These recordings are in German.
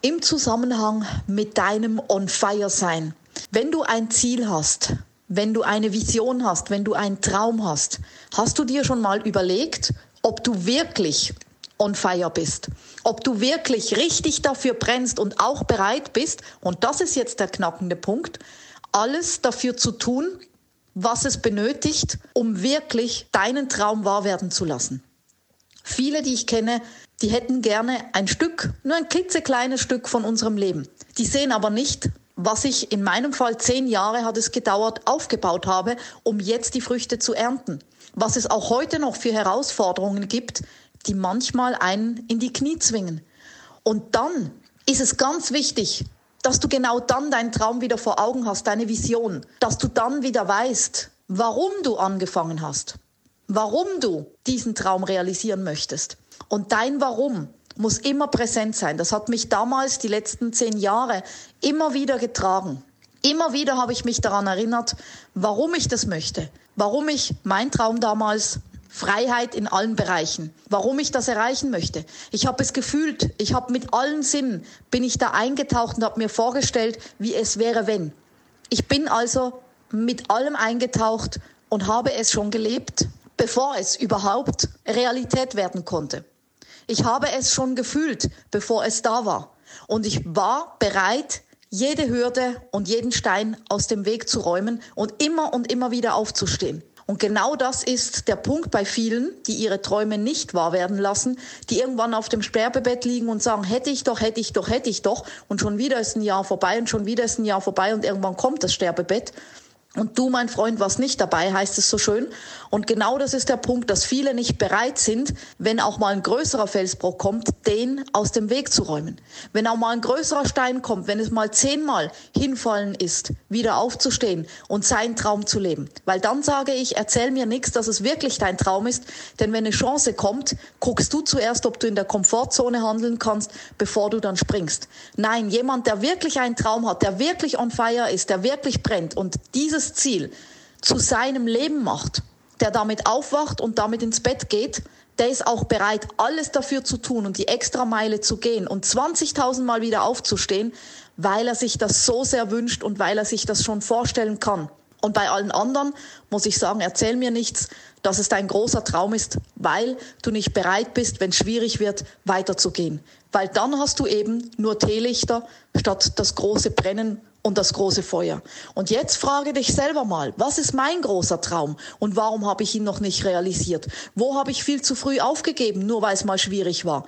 Im Zusammenhang mit deinem On-Fire-Sein. Wenn du ein Ziel hast, wenn du eine Vision hast, wenn du einen Traum hast, hast du dir schon mal überlegt, ob du wirklich on fire bist, ob du wirklich richtig dafür brennst und auch bereit bist, und das ist jetzt der knackende Punkt, alles dafür zu tun, was es benötigt, um wirklich deinen Traum wahr werden zu lassen. Viele, die ich kenne, die hätten gerne ein Stück, nur ein klitzekleines Stück von unserem Leben. Die sehen aber nicht, was ich in meinem Fall zehn Jahre hat es gedauert, aufgebaut habe, um jetzt die Früchte zu ernten. Was es auch heute noch für Herausforderungen gibt, die manchmal einen in die Knie zwingen. Und dann ist es ganz wichtig, dass du genau dann deinen Traum wieder vor Augen hast, deine Vision, dass du dann wieder weißt, warum du angefangen hast warum du diesen Traum realisieren möchtest. Und dein Warum muss immer präsent sein. Das hat mich damals die letzten zehn Jahre immer wieder getragen. Immer wieder habe ich mich daran erinnert, warum ich das möchte, warum ich mein Traum damals Freiheit in allen Bereichen, warum ich das erreichen möchte. Ich habe es gefühlt, ich habe mit allen Sinnen, bin ich da eingetaucht und habe mir vorgestellt, wie es wäre, wenn. Ich bin also mit allem eingetaucht und habe es schon gelebt bevor es überhaupt Realität werden konnte. Ich habe es schon gefühlt, bevor es da war. Und ich war bereit, jede Hürde und jeden Stein aus dem Weg zu räumen und immer und immer wieder aufzustehen. Und genau das ist der Punkt bei vielen, die ihre Träume nicht wahr werden lassen, die irgendwann auf dem Sterbebett liegen und sagen, hätte ich doch, hätte ich doch, hätte ich doch. Und schon wieder ist ein Jahr vorbei und schon wieder ist ein Jahr vorbei und irgendwann kommt das Sterbebett. Und du, mein Freund, warst nicht dabei, heißt es so schön. Und genau das ist der Punkt, dass viele nicht bereit sind, wenn auch mal ein größerer Felsbruch kommt, den aus dem Weg zu räumen. Wenn auch mal ein größerer Stein kommt, wenn es mal zehnmal hinfallen ist, wieder aufzustehen und seinen Traum zu leben. Weil dann sage ich, erzähl mir nichts, dass es wirklich dein Traum ist. Denn wenn eine Chance kommt, guckst du zuerst, ob du in der Komfortzone handeln kannst, bevor du dann springst. Nein, jemand, der wirklich einen Traum hat, der wirklich on fire ist, der wirklich brennt und diese dieses Ziel zu seinem Leben macht, der damit aufwacht und damit ins Bett geht, der ist auch bereit, alles dafür zu tun und die extra Meile zu gehen und 20.000 Mal wieder aufzustehen, weil er sich das so sehr wünscht und weil er sich das schon vorstellen kann. Und bei allen anderen muss ich sagen, erzähl mir nichts, dass es dein großer Traum ist, weil du nicht bereit bist, wenn es schwierig wird, weiterzugehen. Weil dann hast du eben nur Teelichter statt das große Brennen und das große Feuer. Und jetzt frage dich selber mal, was ist mein großer Traum und warum habe ich ihn noch nicht realisiert? Wo habe ich viel zu früh aufgegeben, nur weil es mal schwierig war?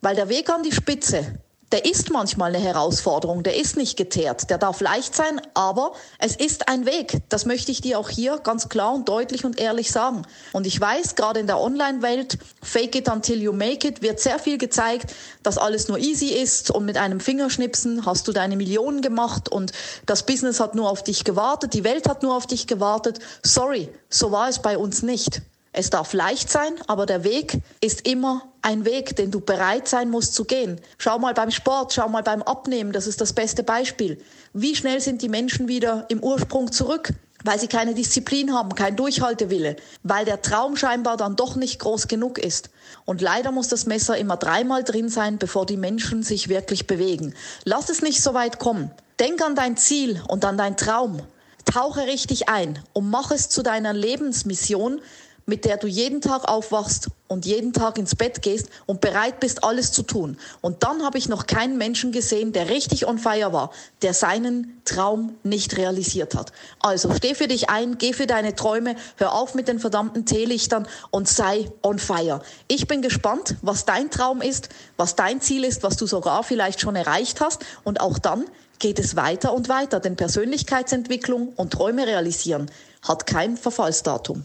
Weil der Weg an die Spitze, der ist manchmal eine Herausforderung, der ist nicht geteert, der darf leicht sein, aber es ist ein Weg. Das möchte ich dir auch hier ganz klar und deutlich und ehrlich sagen. Und ich weiß, gerade in der Online-Welt, fake it until you make it, wird sehr viel gezeigt, dass alles nur easy ist und mit einem Fingerschnipsen hast du deine Millionen gemacht und das Business hat nur auf dich gewartet, die Welt hat nur auf dich gewartet. Sorry, so war es bei uns nicht. Es darf leicht sein, aber der Weg ist immer ein Weg, den du bereit sein musst zu gehen. Schau mal beim Sport, schau mal beim Abnehmen, das ist das beste Beispiel. Wie schnell sind die Menschen wieder im Ursprung zurück? Weil sie keine Disziplin haben, kein Durchhaltewille, weil der Traum scheinbar dann doch nicht groß genug ist. Und leider muss das Messer immer dreimal drin sein, bevor die Menschen sich wirklich bewegen. Lass es nicht so weit kommen. Denk an dein Ziel und an dein Traum. Tauche richtig ein und mach es zu deiner Lebensmission, mit der du jeden Tag aufwachst und jeden Tag ins Bett gehst und bereit bist, alles zu tun. Und dann habe ich noch keinen Menschen gesehen, der richtig on fire war, der seinen Traum nicht realisiert hat. Also steh für dich ein, geh für deine Träume, hör auf mit den verdammten Teelichtern und sei on fire. Ich bin gespannt, was dein Traum ist, was dein Ziel ist, was du sogar vielleicht schon erreicht hast. Und auch dann geht es weiter und weiter, denn Persönlichkeitsentwicklung und Träume realisieren hat kein Verfallsdatum.